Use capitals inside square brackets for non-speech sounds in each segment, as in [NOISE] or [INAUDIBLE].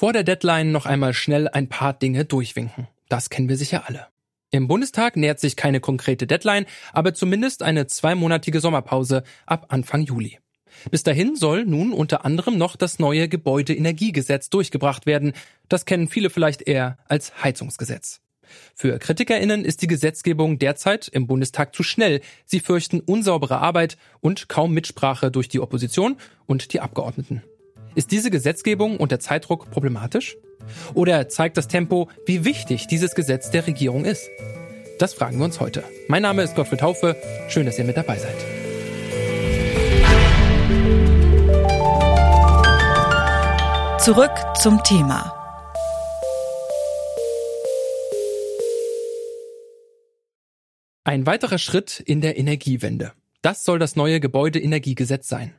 Vor der Deadline noch einmal schnell ein paar Dinge durchwinken. Das kennen wir sicher alle. Im Bundestag nähert sich keine konkrete Deadline, aber zumindest eine zweimonatige Sommerpause ab Anfang Juli. Bis dahin soll nun unter anderem noch das neue Gebäudeenergiegesetz durchgebracht werden. Das kennen viele vielleicht eher als Heizungsgesetz. Für KritikerInnen ist die Gesetzgebung derzeit im Bundestag zu schnell. Sie fürchten unsaubere Arbeit und kaum Mitsprache durch die Opposition und die Abgeordneten. Ist diese Gesetzgebung unter Zeitdruck problematisch? Oder zeigt das Tempo, wie wichtig dieses Gesetz der Regierung ist? Das fragen wir uns heute. Mein Name ist Gottfried Haufe. Schön, dass ihr mit dabei seid. Zurück zum Thema. Ein weiterer Schritt in der Energiewende. Das soll das neue Gebäudeenergiegesetz sein.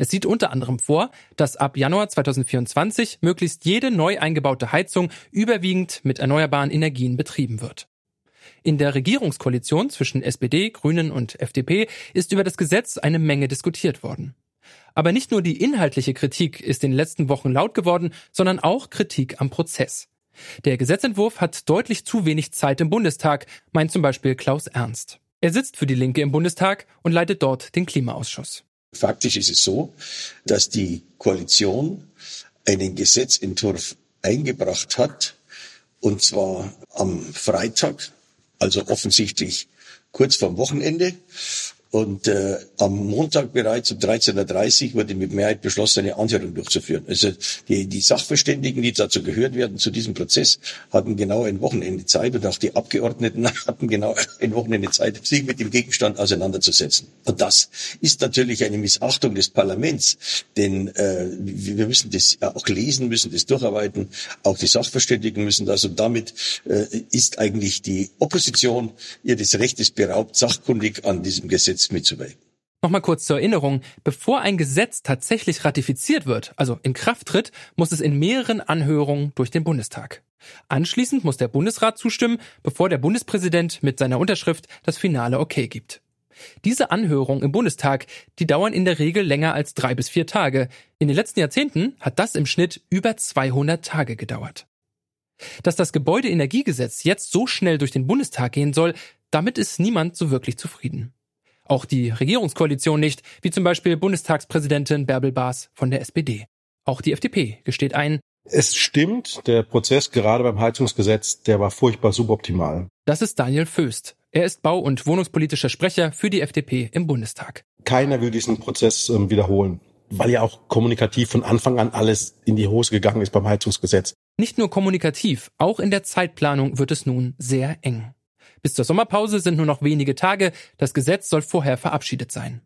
Es sieht unter anderem vor, dass ab Januar 2024 möglichst jede neu eingebaute Heizung überwiegend mit erneuerbaren Energien betrieben wird. In der Regierungskoalition zwischen SPD, Grünen und FDP ist über das Gesetz eine Menge diskutiert worden. Aber nicht nur die inhaltliche Kritik ist in den letzten Wochen laut geworden, sondern auch Kritik am Prozess. Der Gesetzentwurf hat deutlich zu wenig Zeit im Bundestag, meint zum Beispiel Klaus Ernst. Er sitzt für die Linke im Bundestag und leitet dort den Klimaausschuss. Faktisch ist es so, dass die Koalition einen Gesetzentwurf eingebracht hat, und zwar am Freitag, also offensichtlich kurz vorm Wochenende. Und äh, am Montag bereits um 13.30 Uhr wurde mit Mehrheit beschlossen, eine Anhörung durchzuführen. Also die, die Sachverständigen, die dazu gehört werden, zu diesem Prozess, hatten genau ein Wochenende Zeit und auch die Abgeordneten [LAUGHS] hatten genau ein Wochenende Zeit, sich mit dem Gegenstand auseinanderzusetzen. Und das ist natürlich eine Missachtung des Parlaments, denn äh, wir müssen das auch lesen, müssen das durcharbeiten, auch die Sachverständigen müssen das und damit äh, ist eigentlich die Opposition ihres Rechtes beraubt, sachkundig an diesem Gesetz Gesetz mitzuwirken. Nochmal kurz zur Erinnerung. Bevor ein Gesetz tatsächlich ratifiziert wird, also in Kraft tritt, muss es in mehreren Anhörungen durch den Bundestag. Anschließend muss der Bundesrat zustimmen, bevor der Bundespräsident mit seiner Unterschrift das finale Okay gibt. Diese Anhörungen im Bundestag, die dauern in der Regel länger als drei bis vier Tage. In den letzten Jahrzehnten hat das im Schnitt über 200 Tage gedauert. Dass das Gebäudeenergiegesetz jetzt so schnell durch den Bundestag gehen soll, damit ist niemand so wirklich zufrieden. Auch die Regierungskoalition nicht, wie zum Beispiel Bundestagspräsidentin Bärbel Baas von der SPD. Auch die FDP gesteht ein, es stimmt, der Prozess gerade beim Heizungsgesetz, der war furchtbar suboptimal. Das ist Daniel Föst. Er ist bau- und wohnungspolitischer Sprecher für die FDP im Bundestag. Keiner will diesen Prozess äh, wiederholen, weil ja auch kommunikativ von Anfang an alles in die Hose gegangen ist beim Heizungsgesetz. Nicht nur kommunikativ, auch in der Zeitplanung wird es nun sehr eng. Bis zur Sommerpause sind nur noch wenige Tage, das Gesetz soll vorher verabschiedet sein.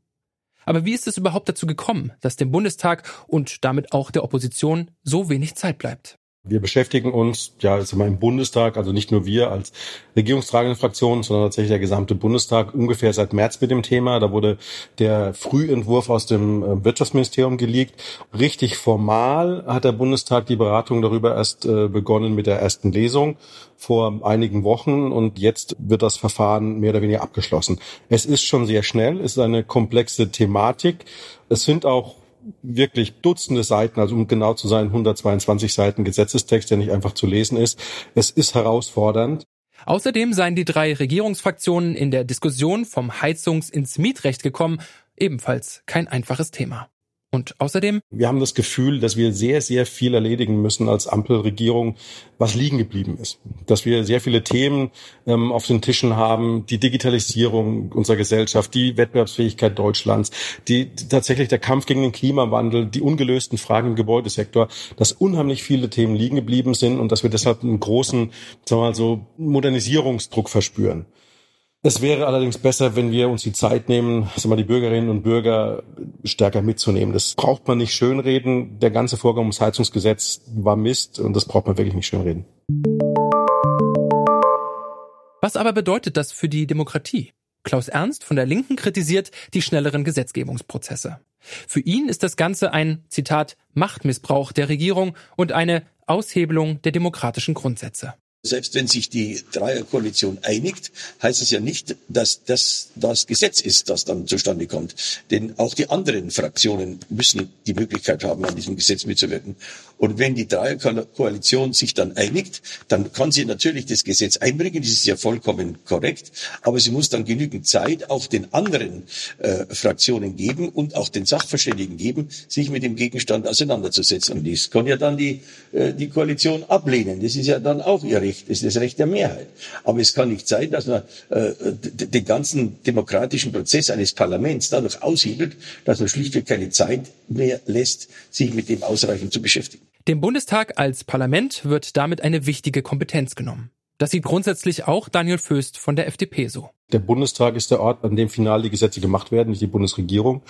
Aber wie ist es überhaupt dazu gekommen, dass dem Bundestag und damit auch der Opposition so wenig Zeit bleibt? Wir beschäftigen uns ja jetzt mal im Bundestag, also nicht nur wir als regierungstragende Fraktion, sondern tatsächlich der gesamte Bundestag ungefähr seit März mit dem Thema. Da wurde der Frühentwurf aus dem äh, Wirtschaftsministerium geleakt. Richtig formal hat der Bundestag die Beratung darüber erst äh, begonnen mit der ersten Lesung vor einigen Wochen und jetzt wird das Verfahren mehr oder weniger abgeschlossen. Es ist schon sehr schnell, es ist eine komplexe Thematik. Es sind auch wirklich Dutzende Seiten, also um genau zu sein, 122 Seiten Gesetzestext, der nicht einfach zu lesen ist. Es ist herausfordernd. Außerdem seien die drei Regierungsfraktionen in der Diskussion vom Heizungs- ins Mietrecht gekommen, ebenfalls kein einfaches Thema. Und außerdem? Wir haben das Gefühl, dass wir sehr, sehr viel erledigen müssen als Ampelregierung, was liegen geblieben ist. Dass wir sehr viele Themen ähm, auf den Tischen haben, die Digitalisierung unserer Gesellschaft, die Wettbewerbsfähigkeit Deutschlands, die, die tatsächlich der Kampf gegen den Klimawandel, die ungelösten Fragen im Gebäudesektor, dass unheimlich viele Themen liegen geblieben sind und dass wir deshalb einen großen, sagen wir mal so, Modernisierungsdruck verspüren. Es wäre allerdings besser, wenn wir uns die Zeit nehmen, wir, die Bürgerinnen und Bürger stärker mitzunehmen. Das braucht man nicht schönreden. Der ganze Vorgang ums Heizungsgesetz war Mist und das braucht man wirklich nicht schönreden. Was aber bedeutet das für die Demokratie? Klaus Ernst von der Linken kritisiert die schnelleren Gesetzgebungsprozesse. Für ihn ist das Ganze ein, Zitat, Machtmissbrauch der Regierung und eine Aushebelung der demokratischen Grundsätze. Selbst wenn sich die Dreierkoalition einigt, heißt es ja nicht, dass das das Gesetz ist, das dann zustande kommt. Denn auch die anderen Fraktionen müssen die Möglichkeit haben, an diesem Gesetz mitzuwirken. Und wenn die Dreierkoalition sich dann einigt, dann kann sie natürlich das Gesetz einbringen. Das ist ja vollkommen korrekt. Aber sie muss dann genügend Zeit auch den anderen äh, Fraktionen geben und auch den Sachverständigen geben, sich mit dem Gegenstand auseinanderzusetzen. Und das kann ja dann die, äh, die Koalition ablehnen. Das ist ja dann auch ihr Recht. Ist das Recht der Mehrheit. Aber es kann nicht sein, dass man äh, den ganzen demokratischen Prozess eines Parlaments dadurch aushebelt, dass man schlichtweg keine Zeit mehr lässt, sich mit dem ausreichend zu beschäftigen. Dem Bundestag als Parlament wird damit eine wichtige Kompetenz genommen. Das sieht grundsätzlich auch Daniel Föst von der FDP so. Der Bundestag ist der Ort, an dem final die Gesetze gemacht werden, nicht die Bundesregierung.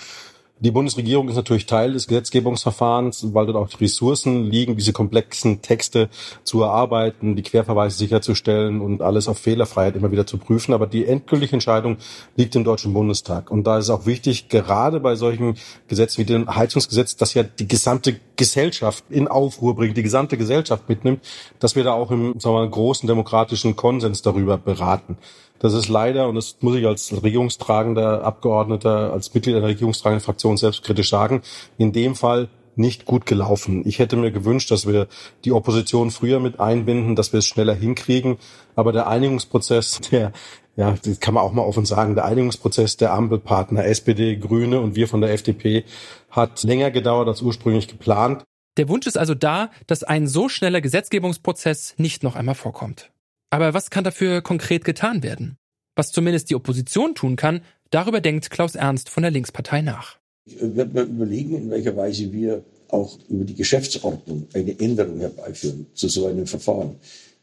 Die Bundesregierung ist natürlich Teil des Gesetzgebungsverfahrens, weil dort auch die Ressourcen liegen, diese komplexen Texte zu erarbeiten, die Querverweise sicherzustellen und alles auf Fehlerfreiheit immer wieder zu prüfen. Aber die endgültige Entscheidung liegt im Deutschen Bundestag. Und da ist es auch wichtig, gerade bei solchen Gesetzen wie dem Heizungsgesetz, das ja die gesamte Gesellschaft in Aufruhr bringt, die gesamte Gesellschaft mitnimmt, dass wir da auch im sagen wir mal, großen demokratischen Konsens darüber beraten. Das ist leider, und das muss ich als regierungstragender Abgeordneter, als Mitglied einer regierungstragenden Fraktion selbstkritisch sagen, in dem Fall nicht gut gelaufen. Ich hätte mir gewünscht, dass wir die Opposition früher mit einbinden, dass wir es schneller hinkriegen. Aber der Einigungsprozess, [LAUGHS] der, ja, das kann man auch mal offen sagen, der Einigungsprozess der Ampelpartner SPD, Grüne und wir von der FDP hat länger gedauert als ursprünglich geplant. Der Wunsch ist also da, dass ein so schneller Gesetzgebungsprozess nicht noch einmal vorkommt. Aber was kann dafür konkret getan werden? Was zumindest die Opposition tun kann, darüber denkt Klaus Ernst von der Linkspartei nach. Ich werde mal überlegen, in welcher Weise wir auch über die Geschäftsordnung eine Änderung herbeiführen zu so einem Verfahren.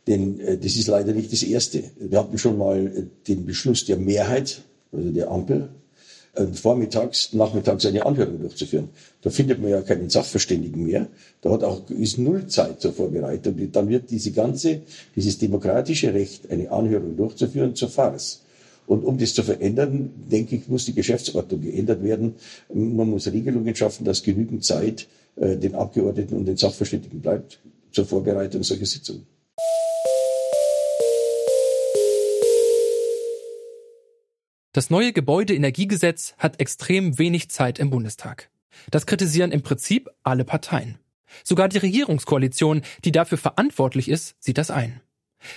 Denn äh, das ist leider nicht das Erste. Wir hatten schon mal äh, den Beschluss der Mehrheit, also der Ampel, äh, vormittags, nachmittags eine Anhörung durchzuführen. Da findet man ja keinen Sachverständigen mehr. Da hat auch, ist null Zeit zur Vorbereitung. Dann wird diese ganze, dieses demokratische Recht, eine Anhörung durchzuführen, zur Farce. Und um das zu verändern, denke ich, muss die Geschäftsordnung geändert werden. Man muss Regelungen schaffen, dass genügend Zeit äh, den Abgeordneten und den Sachverständigen bleibt zur Vorbereitung solcher Sitzungen. Das neue Gebäudeenergiegesetz hat extrem wenig Zeit im Bundestag. Das kritisieren im Prinzip alle Parteien. Sogar die Regierungskoalition, die dafür verantwortlich ist, sieht das ein.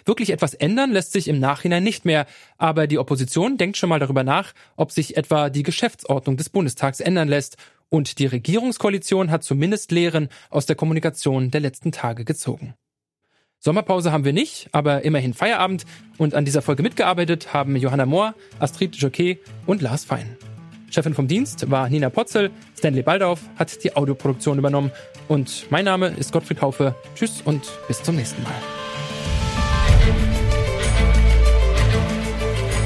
Wirklich etwas ändern lässt sich im Nachhinein nicht mehr, aber die Opposition denkt schon mal darüber nach, ob sich etwa die Geschäftsordnung des Bundestags ändern lässt, und die Regierungskoalition hat zumindest Lehren aus der Kommunikation der letzten Tage gezogen. Sommerpause haben wir nicht, aber immerhin Feierabend. Und an dieser Folge mitgearbeitet haben Johanna Mohr, Astrid Jocquet und Lars Fein. Chefin vom Dienst war Nina Potzel, Stanley Baldauf hat die Audioproduktion übernommen und mein Name ist Gottfried Haufe. Tschüss und bis zum nächsten Mal.